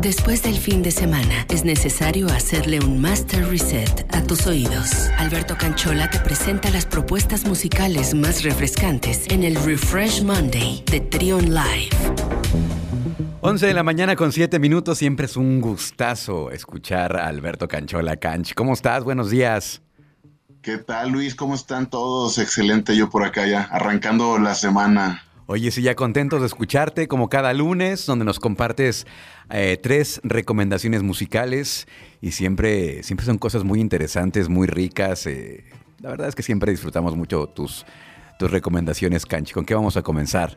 Después del fin de semana, es necesario hacerle un master reset a tus oídos. Alberto Canchola te presenta las propuestas musicales más refrescantes en el Refresh Monday de Trion Live. 11 de la mañana con 7 minutos, siempre es un gustazo escuchar a Alberto Canchola Canch. ¿Cómo estás? Buenos días. ¿Qué tal Luis? ¿Cómo están todos? Excelente, yo por acá ya, arrancando la semana. Oye, sí, ya contentos de escucharte como cada lunes, donde nos compartes eh, tres recomendaciones musicales y siempre, siempre son cosas muy interesantes, muy ricas. Eh, la verdad es que siempre disfrutamos mucho tus, tus recomendaciones, Canchi. ¿Con qué vamos a comenzar?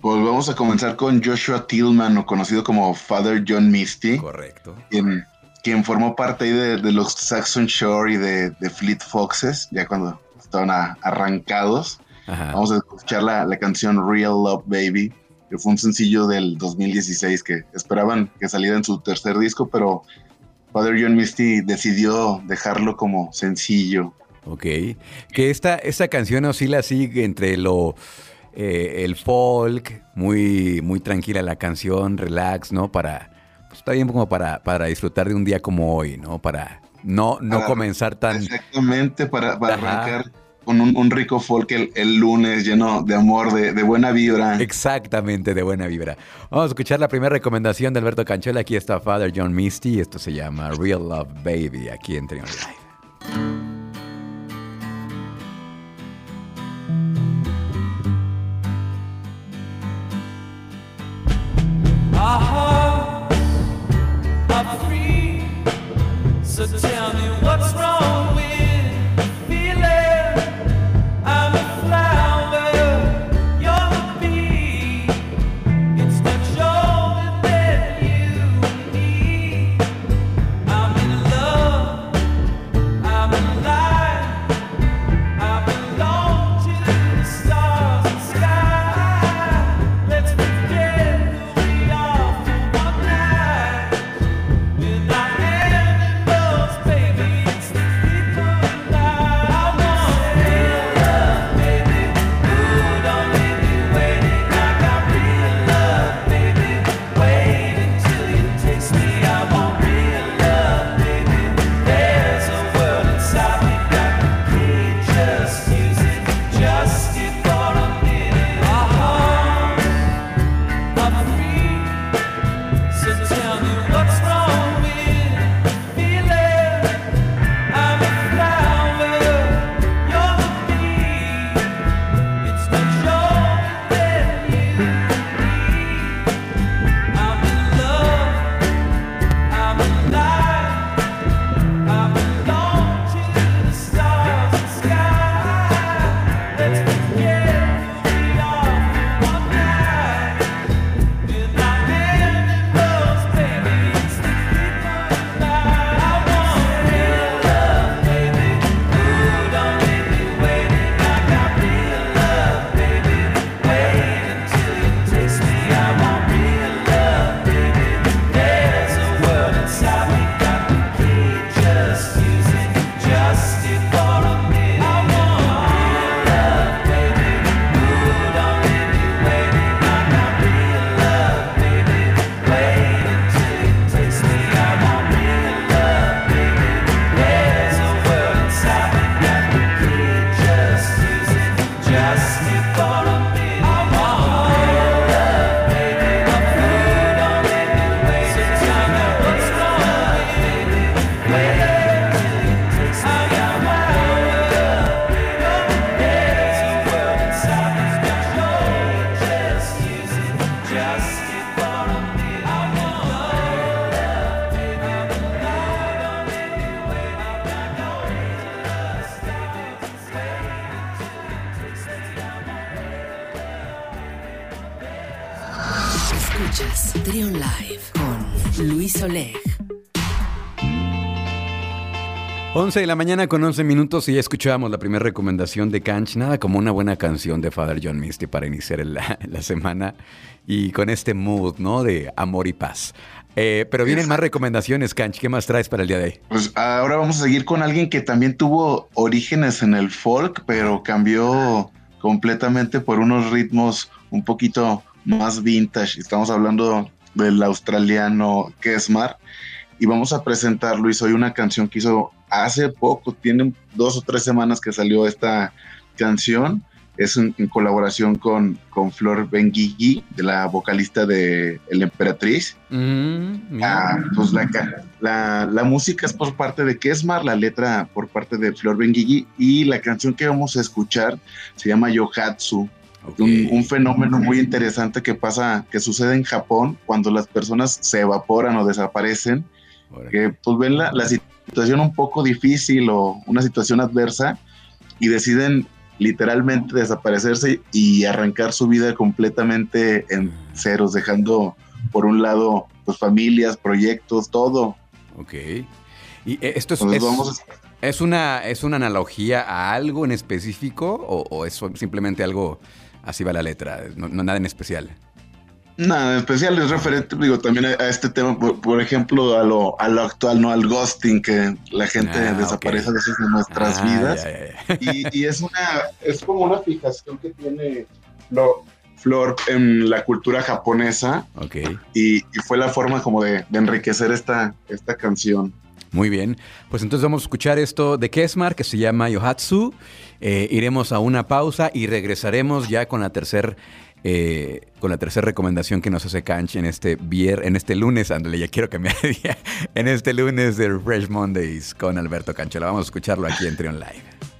Pues vamos a comenzar con Joshua Tillman, o conocido como Father John Misty. Correcto. Quien, quien formó parte de, de, los Saxon Shore y de, de Fleet Foxes, ya cuando estaban arrancados. Vamos a escuchar la, la, canción Real Love Baby, que fue un sencillo del 2016 que esperaban que saliera en su tercer disco, pero Father John Misty decidió dejarlo como sencillo. Ok, que esta, esta canción oscila así entre lo... Eh, el folk, muy, muy tranquila la canción, relax, ¿no? Para, pues está bien como para, para disfrutar de un día como hoy, ¿no? Para no, no para, comenzar tan... Exactamente, para, para arrancar con un, un, rico folk el, el, lunes lleno de amor, de, de, buena vibra. Exactamente, de buena vibra. Vamos a escuchar la primera recomendación de Alberto Canchola. Aquí está Father John Misty. Esto se llama Real Love Baby, aquí en Trion Live. 11 de la mañana con 11 minutos y ya escuchábamos la primera recomendación de Canch. Nada como una buena canción de Father John Misty para iniciar la, la semana y con este mood, ¿no? De amor y paz. Eh, pero vienen más recomendaciones, Canch. ¿Qué más traes para el día de hoy? Pues ahora vamos a seguir con alguien que también tuvo orígenes en el folk, pero cambió completamente por unos ritmos un poquito más vintage. Estamos hablando del australiano Kesmar y vamos a presentar Luis hoy una canción que hizo hace poco, tiene dos o tres semanas que salió esta canción es en, colaboración con, con Flor Benguigui, de la vocalista de El Emperatriz. Mm, ah, pues la, la, música es por parte de Kesmar, la letra por parte de Flor Benguigui, y la canción que vamos a escuchar se llama Yohatsu. Un, fenómeno muy interesante que pasa, que sucede en Japón cuando las personas se evaporan o desaparecen, que pues ven la, la situación un poco difícil o una situación adversa y deciden literalmente desaparecerse y arrancar su vida completamente en ceros, dejando por un lado pues familias, proyectos, todo. Ok. Y eh, esto es, es, una, es una analogía a algo en específico o, es simplemente algo así va la letra, no nada en especial. Nada, especial es referente, digo, también a, este tema, por, ejemplo, a lo, a lo actual, ¿no? Al ghosting, que la gente ah, desaparece a veces de nuestras ah, vidas. Y, es una, es como una fijación que tiene Flor, en la cultura japonesa. Ok. Y, fue la forma como de, enriquecer esta, esta canción. Muy bien, pues entonces vamos a escuchar esto de Kesmar que se llama Yohatsu. Eh, iremos a una pausa y regresaremos ya con la tercera eh, con la tercera recomendación que nos hace Canch en este vier, en este lunes, ándale, ya quiero cambiar de día, en este lunes de Fresh Mondays con Alberto Canchola. Vamos a escucharlo aquí en Trion Live.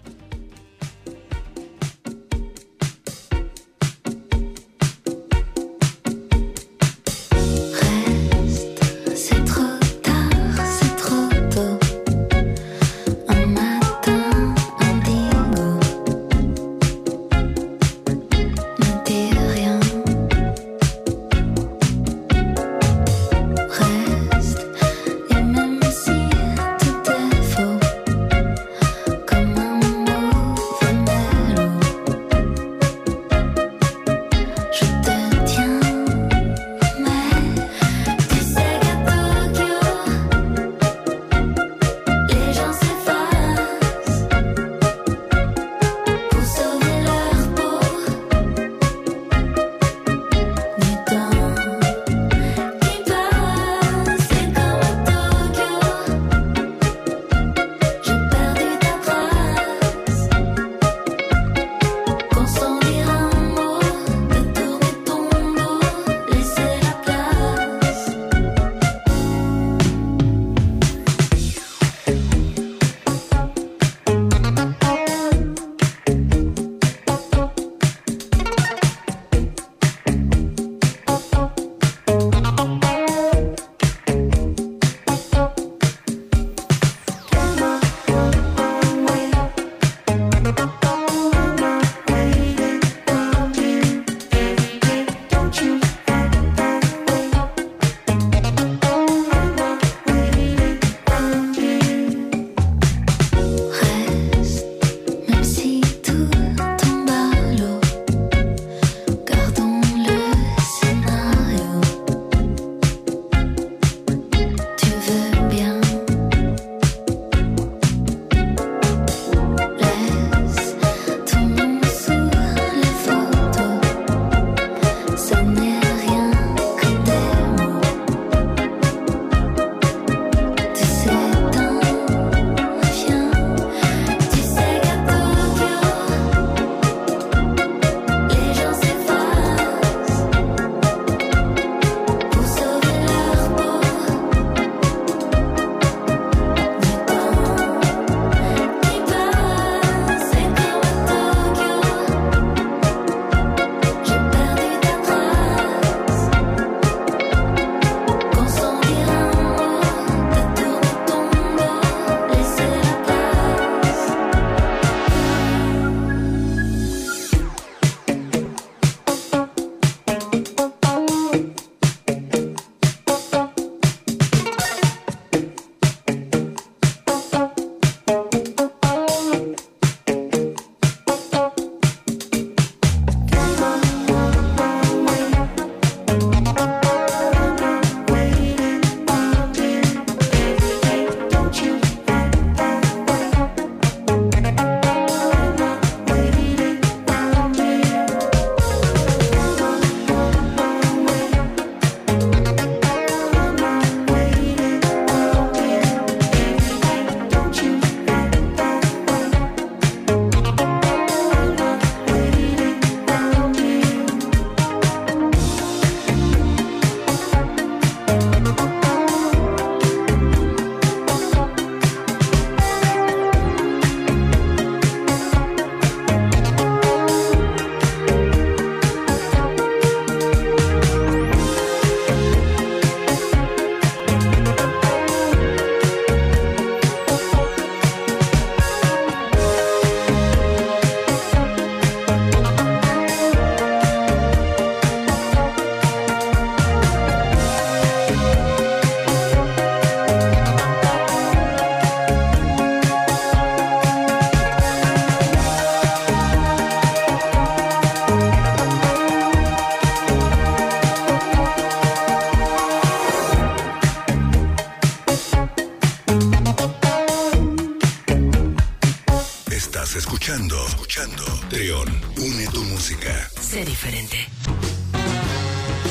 Diferente.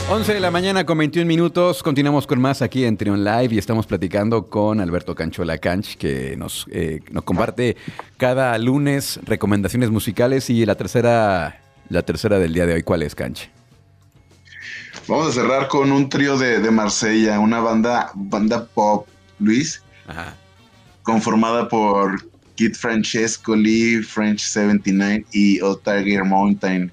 11 de la mañana con 21 minutos. Continuamos con más aquí en Trion Live y estamos platicando con Alberto Canchola Canch, que nos, eh, nos comparte cada lunes recomendaciones musicales y la tercera, la tercera del día de hoy. ¿Cuál es, Canch? Vamos a cerrar con un trío de, de Marsella, una banda, banda pop, Luis, Ajá. conformada por Kid Francesco, Lee, French 79 y Otager Mountain,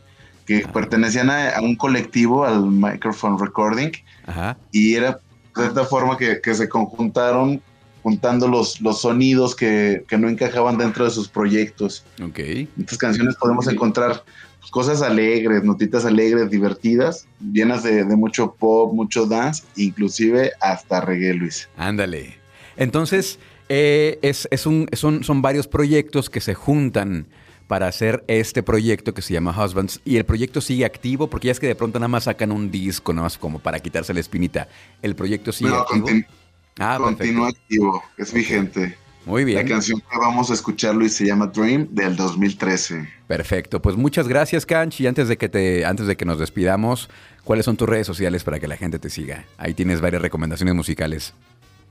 que pertenecían a, a un colectivo, al Microphone Recording, Ajá. y era de esta forma que, que se conjuntaron juntando los, los sonidos que, que no encajaban dentro de sus proyectos. Ok. En estas canciones podemos encontrar cosas alegres, notitas alegres, divertidas, llenas de, de mucho pop, mucho dance, inclusive hasta reggae, Luis. Ándale. Entonces, eh, es, es un, son, son varios proyectos que se juntan para hacer este proyecto que se llama Husbands. Y el proyecto sigue activo porque ya es que de pronto nada más sacan un disco, nada más como para quitarse la espinita. El proyecto sigue No, activo. continu- ah, continúa activo, es vigente. Muy bien. La canción que vamos a escuchar, Luis, se llama Dream del 2013. Perfecto. Pues muchas gracias, Canch. Y antes de que te, antes de que nos despidamos, ¿cuáles son tus redes sociales para que la gente te siga? Ahí tienes varias recomendaciones musicales.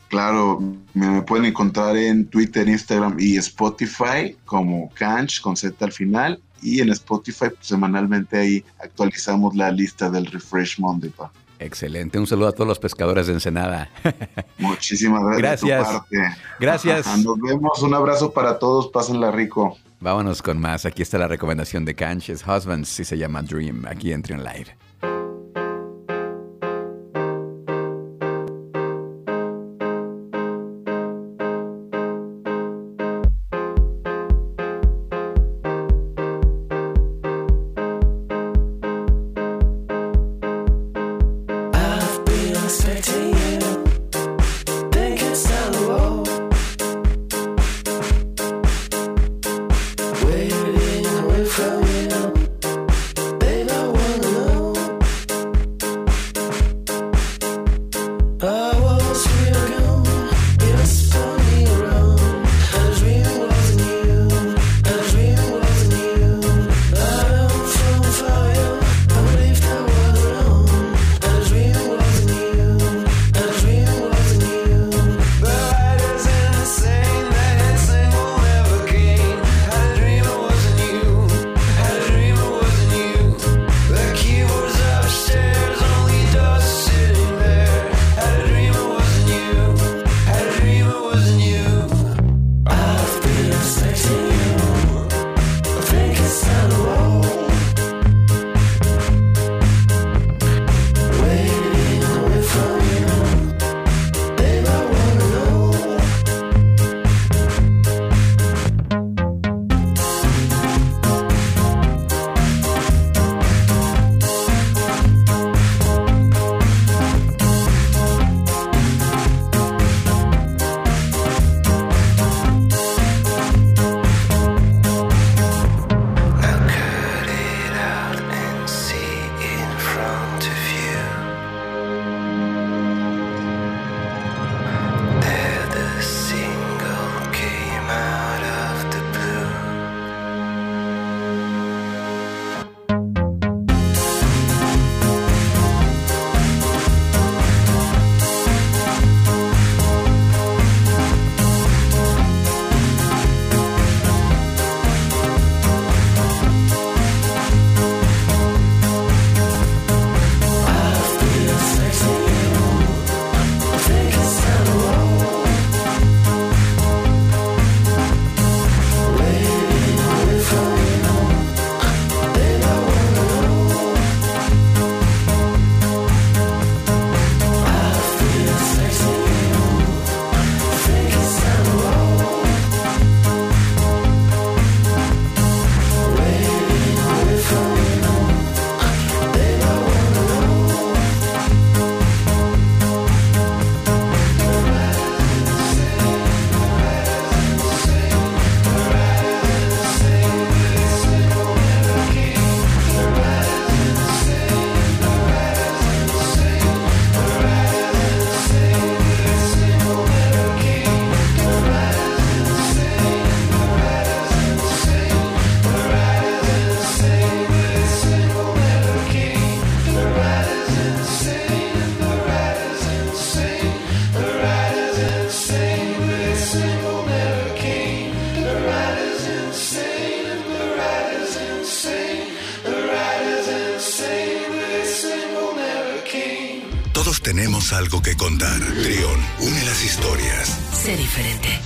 Claro, me pueden encontrar en Twitter, Instagram y Spotify como Canch con Z al final. Y en Spotify pues, semanalmente ahí actualizamos la lista del Refresh Monday. pa. Excelente. Un saludo a todos los pescadores de Ensenada. Muchísimas gracias. de tu Gracias. parte. Gracias. Nos vemos. Un abrazo para todos. Pásenla rico. Vámonos con más. Aquí está la recomendación de Canch. Es Husbands y se llama Dream. Aquí en Trion Live. Contar. Trión, une las historias. Sé diferente.